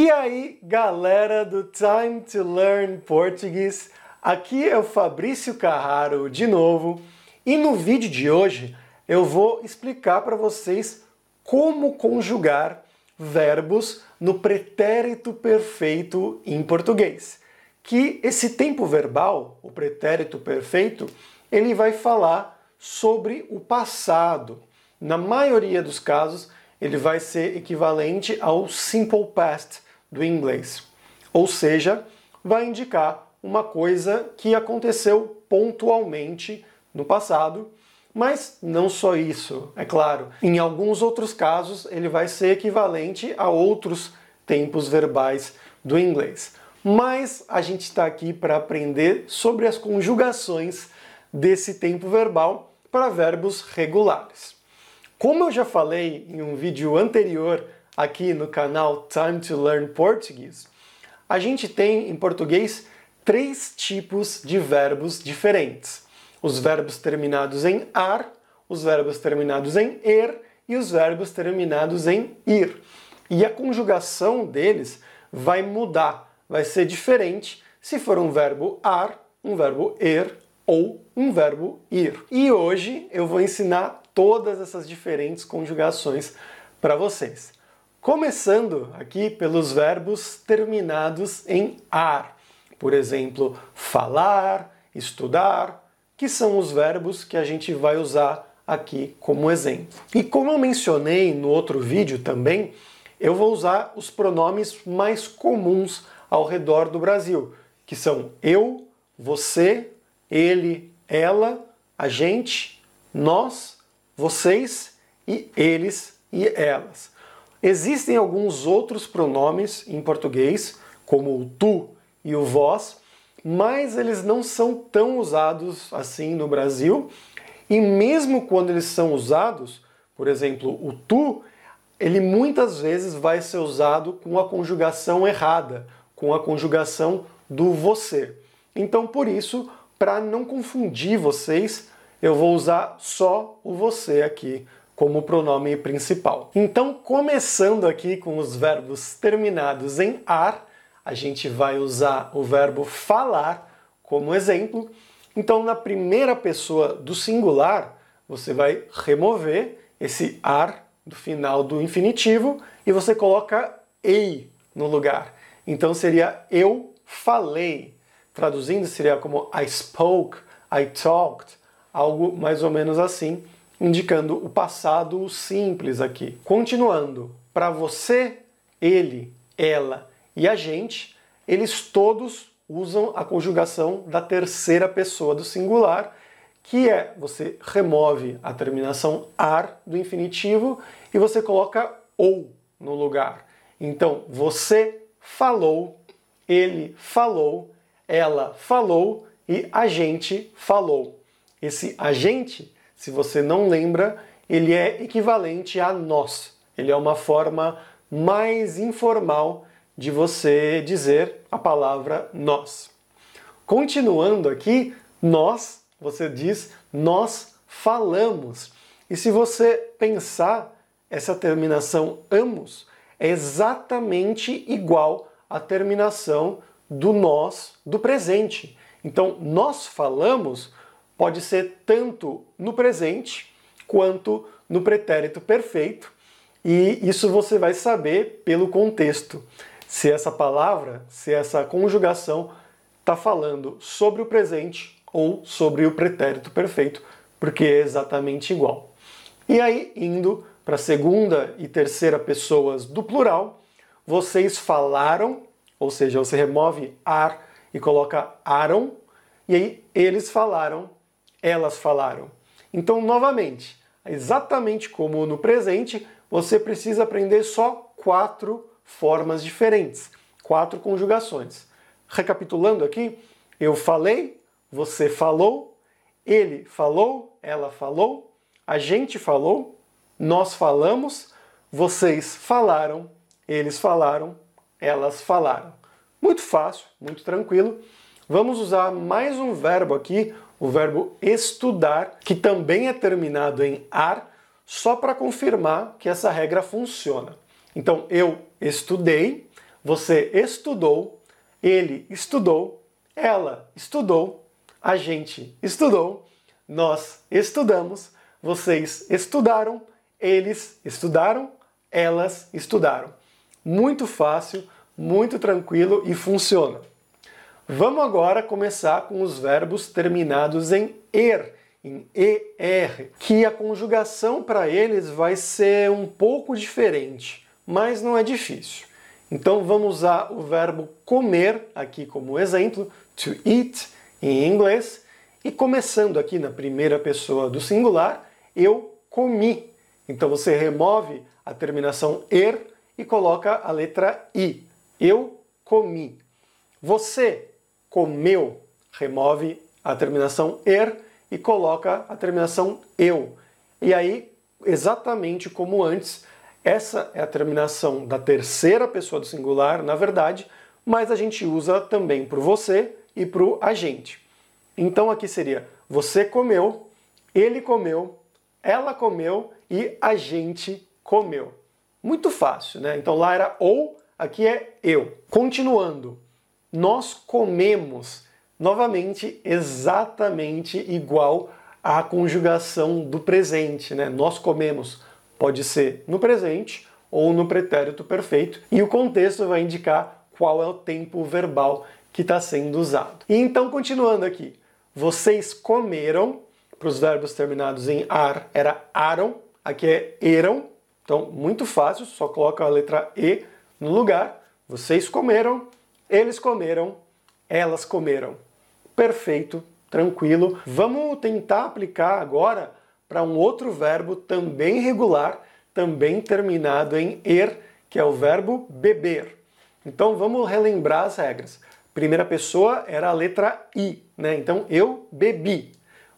E aí, galera do Time to Learn Português, aqui é o Fabrício Carraro de novo, e no vídeo de hoje eu vou explicar para vocês como conjugar verbos no pretérito perfeito em português. Que esse tempo verbal, o pretérito perfeito, ele vai falar sobre o passado. Na maioria dos casos, ele vai ser equivalente ao simple past do inglês. Ou seja, vai indicar uma coisa que aconteceu pontualmente no passado, mas não só isso, é claro. Em alguns outros casos, ele vai ser equivalente a outros tempos verbais do inglês. Mas a gente está aqui para aprender sobre as conjugações desse tempo verbal para verbos regulares. Como eu já falei em um vídeo anterior aqui no canal Time to Learn Portuguese, a gente tem em português três tipos de verbos diferentes: os verbos terminados em ar, os verbos terminados em er e os verbos terminados em ir. E a conjugação deles vai mudar, vai ser diferente se for um verbo ar, um verbo er ou um verbo ir. E hoje eu vou ensinar todas essas diferentes conjugações para vocês. Começando aqui pelos verbos terminados em ar. Por exemplo, falar, estudar, que são os verbos que a gente vai usar aqui como exemplo. E como eu mencionei no outro vídeo também, eu vou usar os pronomes mais comuns ao redor do Brasil, que são eu, você, ele, ela, a gente, nós, vocês e eles e elas. Existem alguns outros pronomes em português, como o tu e o vós, mas eles não são tão usados assim no Brasil. E mesmo quando eles são usados, por exemplo, o tu, ele muitas vezes vai ser usado com a conjugação errada, com a conjugação do você. Então, por isso, para não confundir vocês, eu vou usar só o você aqui como pronome principal. Então, começando aqui com os verbos terminados em ar, a gente vai usar o verbo falar como exemplo. Então, na primeira pessoa do singular, você vai remover esse ar do final do infinitivo e você coloca ei no lugar. Então seria eu falei. Traduzindo, seria como I spoke, I talked, algo mais ou menos assim, indicando o passado simples aqui. Continuando, para você, ele, ela e a gente, eles todos usam a conjugação da terceira pessoa do singular, que é você remove a terminação ar do infinitivo e você coloca ou no lugar. Então, você falou, ele falou, ela falou e a gente falou. Esse agente, se você não lembra, ele é equivalente a nós. Ele é uma forma mais informal de você dizer a palavra nós. Continuando aqui, nós, você diz nós falamos. E se você pensar, essa terminação amos é exatamente igual à terminação do nós do presente. Então, nós falamos pode ser tanto no presente quanto no pretérito perfeito, e isso você vai saber pelo contexto. Se essa palavra, se essa conjugação está falando sobre o presente ou sobre o pretérito perfeito, porque é exatamente igual. E aí, indo para a segunda e terceira pessoas do plural, vocês falaram, ou seja, você remove ar e coloca aram, e aí eles falaram, elas falaram. Então, novamente, exatamente como no presente, você precisa aprender só quatro formas diferentes, quatro conjugações. Recapitulando aqui, eu falei, você falou, ele falou, ela falou, a gente falou, nós falamos, vocês falaram, eles falaram, elas falaram. Muito fácil, muito tranquilo. Vamos usar mais um verbo aqui, o verbo estudar, que também é terminado em ar, só para confirmar que essa regra funciona. Então, eu estudei, você estudou, ele estudou, ela estudou, a gente estudou, nós estudamos, vocês estudaram, eles estudaram, elas estudaram. Muito fácil, muito tranquilo e funciona. Vamos agora começar com os verbos terminados em er, em er, que a conjugação para eles vai ser um pouco diferente, mas não é difícil. Então vamos usar o verbo comer aqui como exemplo, to eat em inglês, e começando aqui na primeira pessoa do singular, eu comi. Então você remove a terminação er e coloca a letra i. Eu comi. Você comeu. Remove a terminação er e coloca a terminação eu. E aí, exatamente como antes, essa é a terminação da terceira pessoa do singular, na verdade, mas a gente usa também para você e para o agente. Então aqui seria você comeu, ele comeu, ela comeu e a gente comeu. Muito fácil, né? Então lá era ou, aqui é eu. Continuando, nós comemos novamente exatamente igual à conjugação do presente, né? Nós comemos pode ser no presente ou no pretérito perfeito e o contexto vai indicar qual é o tempo verbal que está sendo usado. E então continuando aqui, vocês comeram para os verbos terminados em ar era aram, aqui é eram, então muito fácil, só coloca a letra e no lugar. Vocês comeram, eles comeram, elas comeram. Perfeito, tranquilo. Vamos tentar aplicar agora para um outro verbo também regular, também terminado em er, que é o verbo beber. Então vamos relembrar as regras. Primeira pessoa era a letra i, né? Então eu bebi.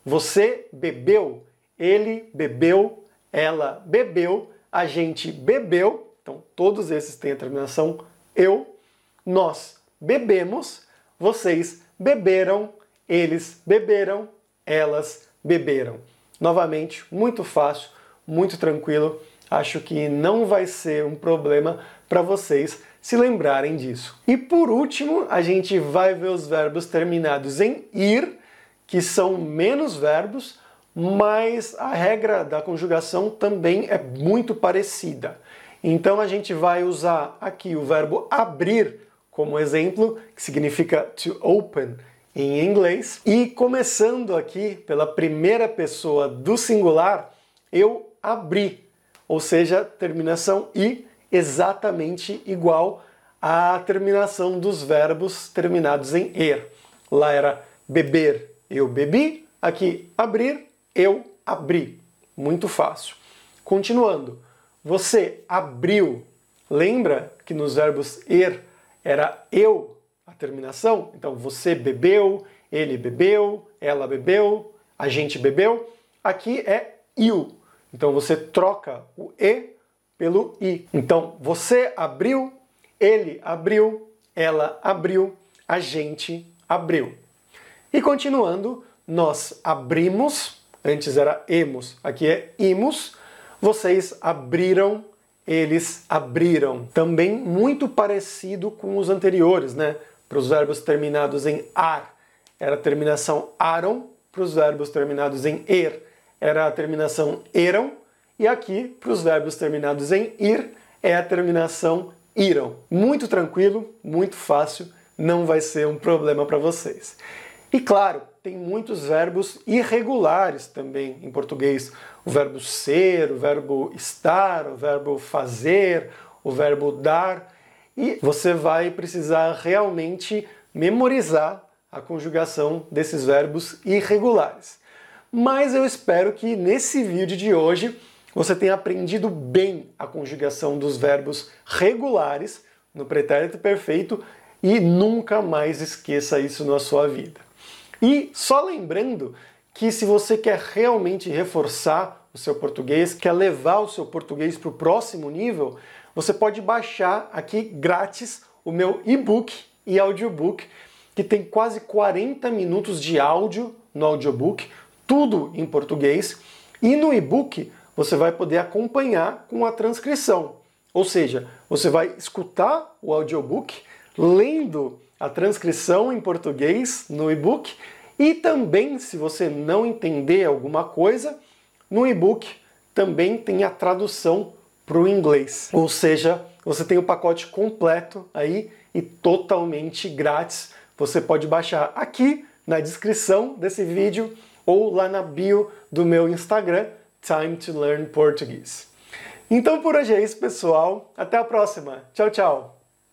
Você bebeu, ele bebeu, ela bebeu, a gente bebeu. Então todos esses têm a terminação eu. Nós bebemos, vocês beberam, eles beberam, elas beberam. Novamente, muito fácil, muito tranquilo. Acho que não vai ser um problema para vocês se lembrarem disso. E por último, a gente vai ver os verbos terminados em ir, que são menos verbos, mas a regra da conjugação também é muito parecida. Então a gente vai usar aqui o verbo abrir como exemplo, que significa to open em inglês. E começando aqui pela primeira pessoa do singular, eu abri, ou seja, terminação i exatamente igual à terminação dos verbos terminados em er. Lá era beber, eu bebi, aqui abrir, eu abri. Muito fácil. Continuando, você abriu. Lembra que nos verbos er era eu a terminação? Então você bebeu, ele bebeu, ela bebeu, a gente bebeu. Aqui é you. Então você troca o e pelo i. Então você abriu, ele abriu, ela abriu, a gente abriu. E continuando, nós abrimos, antes era emos, aqui é imos, vocês abriram eles abriram. Também muito parecido com os anteriores, né? Para os verbos terminados em ar, era a terminação aram, para os verbos terminados em er, era a terminação eram, e aqui, para os verbos terminados em ir, é a terminação iram. Muito tranquilo, muito fácil, não vai ser um problema para vocês. E claro, tem muitos verbos irregulares também em português. O verbo ser, o verbo estar, o verbo fazer, o verbo dar. E você vai precisar realmente memorizar a conjugação desses verbos irregulares. Mas eu espero que nesse vídeo de hoje você tenha aprendido bem a conjugação dos verbos regulares no pretérito perfeito e nunca mais esqueça isso na sua vida. E só lembrando que se você quer realmente reforçar o seu português, quer levar o seu português para o próximo nível, você pode baixar aqui grátis o meu e-book e audiobook, que tem quase 40 minutos de áudio no audiobook, tudo em português. E no e-book você vai poder acompanhar com a transcrição. Ou seja, você vai escutar o audiobook, lendo a transcrição em português no e-book e também, se você não entender alguma coisa, no e-book também tem a tradução para o inglês. Ou seja, você tem o pacote completo aí e totalmente grátis. Você pode baixar aqui na descrição desse vídeo ou lá na bio do meu Instagram, Time to Learn Portuguese. Então por hoje é isso, pessoal. Até a próxima. Tchau, tchau.